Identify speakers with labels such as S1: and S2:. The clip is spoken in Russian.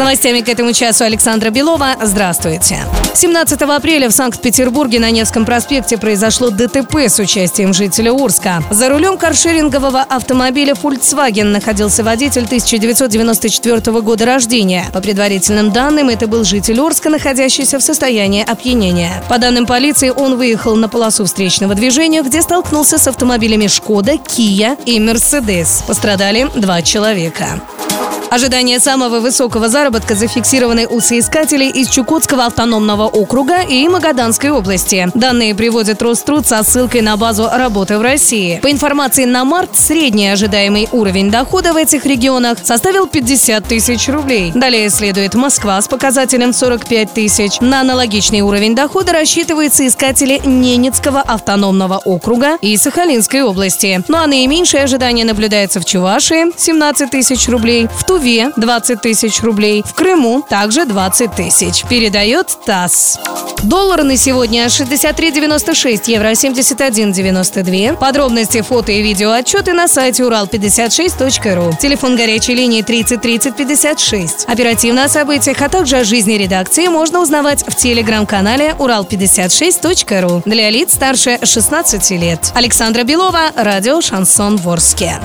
S1: Новостями к этому часу Александра Белова. Здравствуйте. 17 апреля в Санкт-Петербурге на Невском проспекте произошло ДТП с участием жителя Урска. За рулем каршерингового автомобиля Volkswagen находился водитель 1994 года рождения. По предварительным данным, это был житель Орска, находящийся в состоянии опьянения. По данным полиции, он выехал на полосу встречного движения, где столкнулся с автомобилями «Шкода», «Кия» и «Мерседес». Пострадали два человека. Ожидание самого высокого заработка зафиксированы у соискателей из Чукотского автономного округа и Магаданской области. Данные приводит Роструд со ссылкой на базу работы в России. По информации на март, средний ожидаемый уровень дохода в этих регионах составил 50 тысяч рублей. Далее следует Москва с показателем 45 тысяч. На аналогичный уровень дохода рассчитываются искатели Ненецкого автономного округа и Сахалинской области. Ну а наименьшее ожидание наблюдается в Чувашии – 17 тысяч рублей, в Туве Туве 20 тысяч рублей, в Крыму также 20 тысяч. Передает ТАСС. Доллар на сегодня 63,96, евро 71,92. Подробности, фото и видео отчеты на сайте урал56.ру. Телефон горячей линии 30 30 56. Оперативно о событиях, а также о жизни редакции можно узнавать в телеграм-канале урал56.ру для лиц старше 16 лет. Александра Белова, радио «Шансон Ворске».